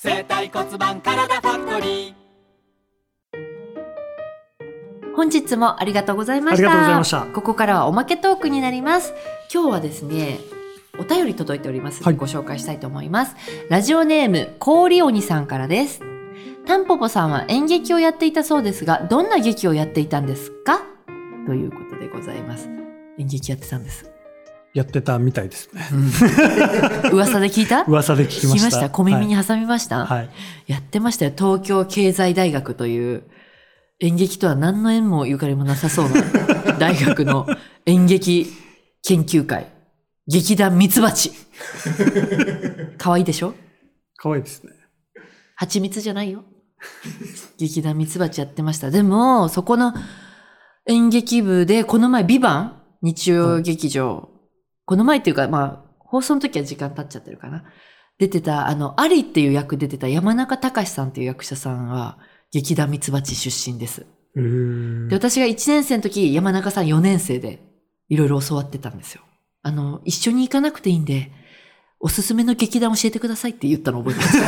生体骨盤体ファクトリー本日もありがとうございました。ありがとうございましたここからはおまけトークになります。今日はですね、お便り届いておりますので、はいご紹介したいと思います。ラジオネーム、氷鬼さんからです。タンポポさんは演劇をやっていたそうですが、どんな劇をやっていたんですか？ということでございます。演劇やってたんです。やってたみたいですね。噂で聞いた？噂で聞きました。小耳に挟みました、はい。はい。やってましたよ。東京経済大学という演劇とは何の縁もゆかりもなさそうな 大学の演劇研究会。劇団ミツバチ。可愛いでしょ？可愛いですね。蜂蜜じゃないよ。劇団ミツバチやってました。でも、そこの演劇部で、この前、ビバン？日曜劇場。この前っていうか、まあ、放送の時は時間経っちゃってるかな。出てた、あの、アリっていう役出てた山中隆さんっていう役者さんは、劇団ミツバチ出身です。で、私が1年生の時、山中さん4年生で、いろいろ教わってたんですよ。あの、一緒に行かなくていいんで、おすすめの劇団教えてくださいって言ったの覚えてます。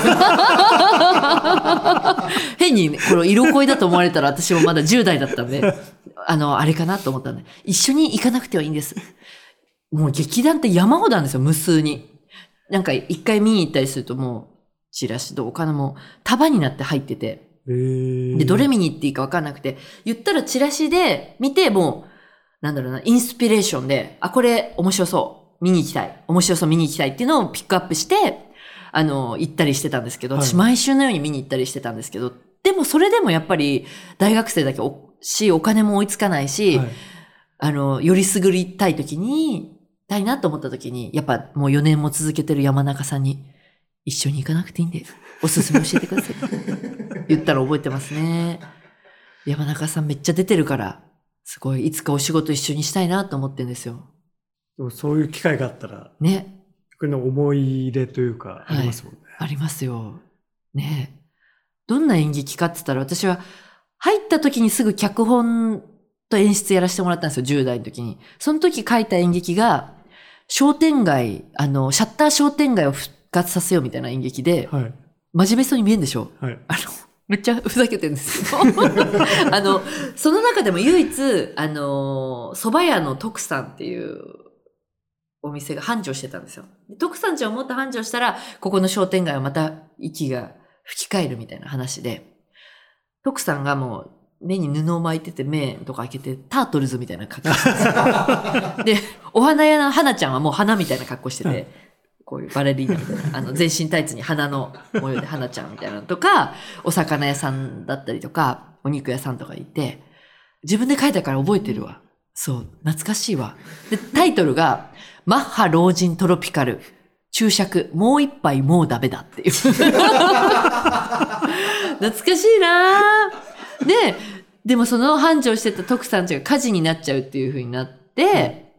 変に、ね、これ色恋だと思われたら私もまだ10代だったんで、あの、あれかなと思ったんで、一緒に行かなくてはいいんです。もう劇団って山ほどあるんですよ、無数に。なんか一回見に行ったりするともう、チラシとお金も束になって入ってて、えーで、どれ見に行っていいか分かんなくて、言ったらチラシで見て、もう、なんだろうな、インスピレーションで、あ、これ面白そう。見に行きたい。面白そう見に行きたいっていうのをピックアップして、あの、行ったりしてたんですけど、はい私毎週のように見に行ったりしてたんですけど、でもそれでもやっぱり大学生だけおし、お金も追いつかないし、はいあの、よりすぐりたい時に、たいなと思った時に、やっぱもう4年も続けてる山中さんに、一緒に行かなくていいんで、おすすめ教えてください。言ったら覚えてますね。山中さんめっちゃ出てるから、すごい、いつかお仕事一緒にしたいなと思ってんですよ。でもそういう機会があったら、ね。これの思い入れというか、ありますもんね。ありますよ。ねどんな演劇かって言ったら、私は入った時にすぐ脚本と演出やらせてもらったんですよ、10代の時に。その時書いた演劇が、商店街、あの、シャッター商店街を復活させようみたいな演劇で、はい。真面目そうに見えるんでしょ？はい。あの、めっちゃ ふざけてるんですよ。あの、その中でも唯一、あの、蕎麦屋の徳さんっていうお店が繁盛してたんですよ。で徳さんちをもっと繁盛したら、ここの商店街はまた息が吹き返るみたいな話で、徳さんがもう目に布を巻いてて目とか開けてタートルズみたいな格好してたんでお花屋の花ちゃんはもう花みたいな格好してはいて、こういうバレリーナみたいな、あの、全身タイツに花の模様で花ちゃんみたいなのとか、お魚屋さんだったりとか、お肉屋さんとかいて、自分で書いたから覚えてるわ。そう、懐かしいわ。で、タイトルが、マッハ老人トロピカル、注釈、もう一杯もうダメだっていう。懐かしいなぁで、でもその繁盛してた徳さんちが火事になっちゃうっていう風になって、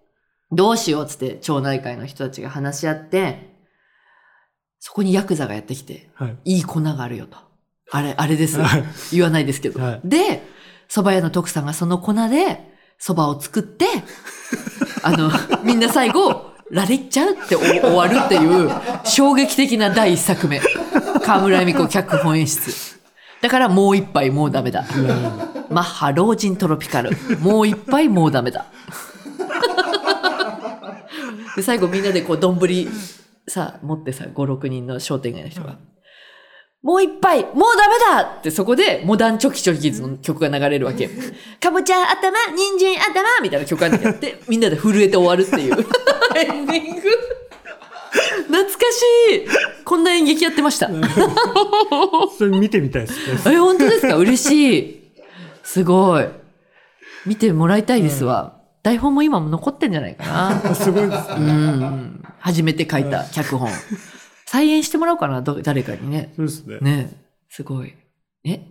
どうしようっつって町内会の人たちが話し合って、そこにヤクザがやってきて、はい。いい粉があるよと。あれ、あれですはい。言わないですけど。はいで、蕎麦屋の徳さんがその粉で蕎麦を作って、あの、みんな最後、ラリっちゃうってお終わるっていう衝撃的な第一作目。河村恵美子脚本演出。だからもう一杯もうダメだ。マッハ老人トロピカル。もう一杯もうダメだ。で最後みんなでこう丼さ持ってさ5、6人の商店街の人が。もう一杯もうダメだってそこでモダンチョキチョキズの曲が流れるわけ。かぼちゃ頭、人参頭みたいな曲がやって、みんなで震えて終わるっていう エンディング。懐かしいこんな演劇やってました。それ見てみたいですね。え、本当ですか？嬉しい。すごい。見てもらいたいですわ。台本も今も残ってんじゃないかな。すごいですうね。ん。初めて書いた脚本。再演してもらおうかな、ど誰かにね。そうですね。ねすごい。え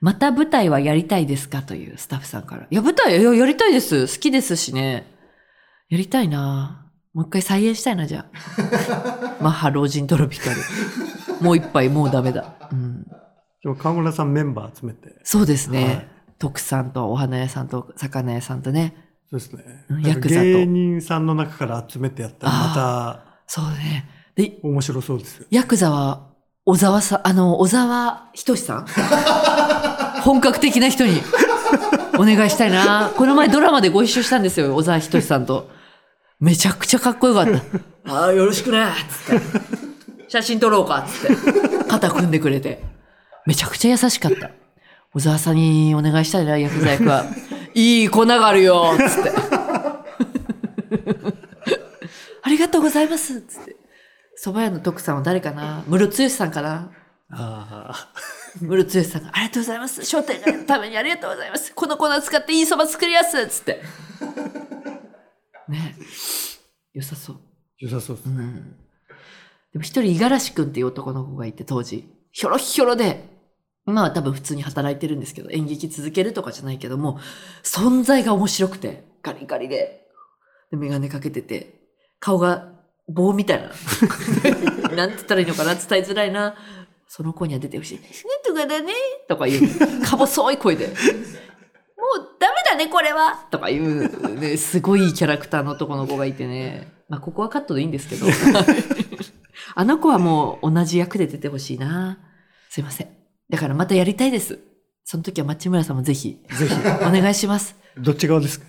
また舞台はやりたいですか？というスタッフさんから。いや、舞台、やりたいです。好きですしね。やりたいなもう一回再演したいな、じゃあ。マッハ老人トロピカル。もう一杯、もうダメだ。うん。でも川村さんメンバー集めて。そうですね。はい徳さんとお花屋さんと魚屋さんとね。そうですねうん。なんかヤクザと芸人さんの中から集めてやったらまそうね。で、た面白そうですよ。ヤクザは小沢さん、あの、小沢仁志さん？本格的な人にお願いしたいな。この前ドラマでご一緒したんですよ、小沢仁志さんと。めちゃくちゃかっこよかった。ああ、よろしくねつって。写真撮ろうかつって。肩組んでくれて。めちゃくちゃ優しかった。小沢さんにお願いしたいな、薬剤役は。いい粉があるよつって。ありがとうございますつって。蕎麦屋の徳さんは誰かな？室剛さんかな？あ室剛さんが、ありがとうございます。商店街のためにありがとうございます。この粉使っていい蕎麦作りやすつって。ね良さそう。あ、良さそうですね。うん。でも一人、五十嵐くんっていう男の子がいて、当時。ひょろひょろで、今は多分普通に働いてるんですけど、演劇続けるとかじゃないけども、存在が面白くて、ガリガリで。で、メガネかけてて、顔が棒みたいな。なんて言ったらいいのかな伝えづらいな。その子には出てほしい。ねとかだねとか言う。か細い声で。もうダメだね、これはとか言う、ね、すごいいいキャラクターの男の子がいてね。まあ、ここはカットでいいんですけど。あの子はもう同じ役で出てほしいな。すいません。だからまたやりたいです。その時は町村さんもぜひ、ぜひ、お願いします。どっち側ですか？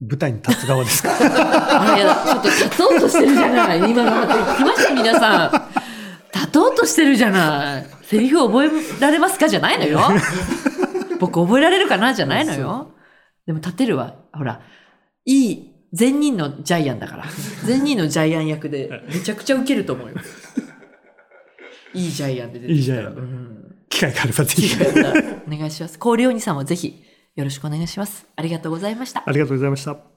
舞台に立つ側ですか？あれ、ちょっと立とうとしてるじゃない。今のまた聞きました、皆さん。立とうとしてるじゃない。セリフ覚えられますか？じゃないのよ。僕覚えられるかな？じゃないのよ。でも立てるわ。ほら、いい、善人のジャイアンだから。善人のジャイアン役でめちゃくちゃウケると思うよ。いいジャイアンで出てきたら。いいジャイアンうん。機会があればぜひ。お願いします。氷鬼さんもぜひよろしくお願いします。ありがとうございました。ありがとうございました。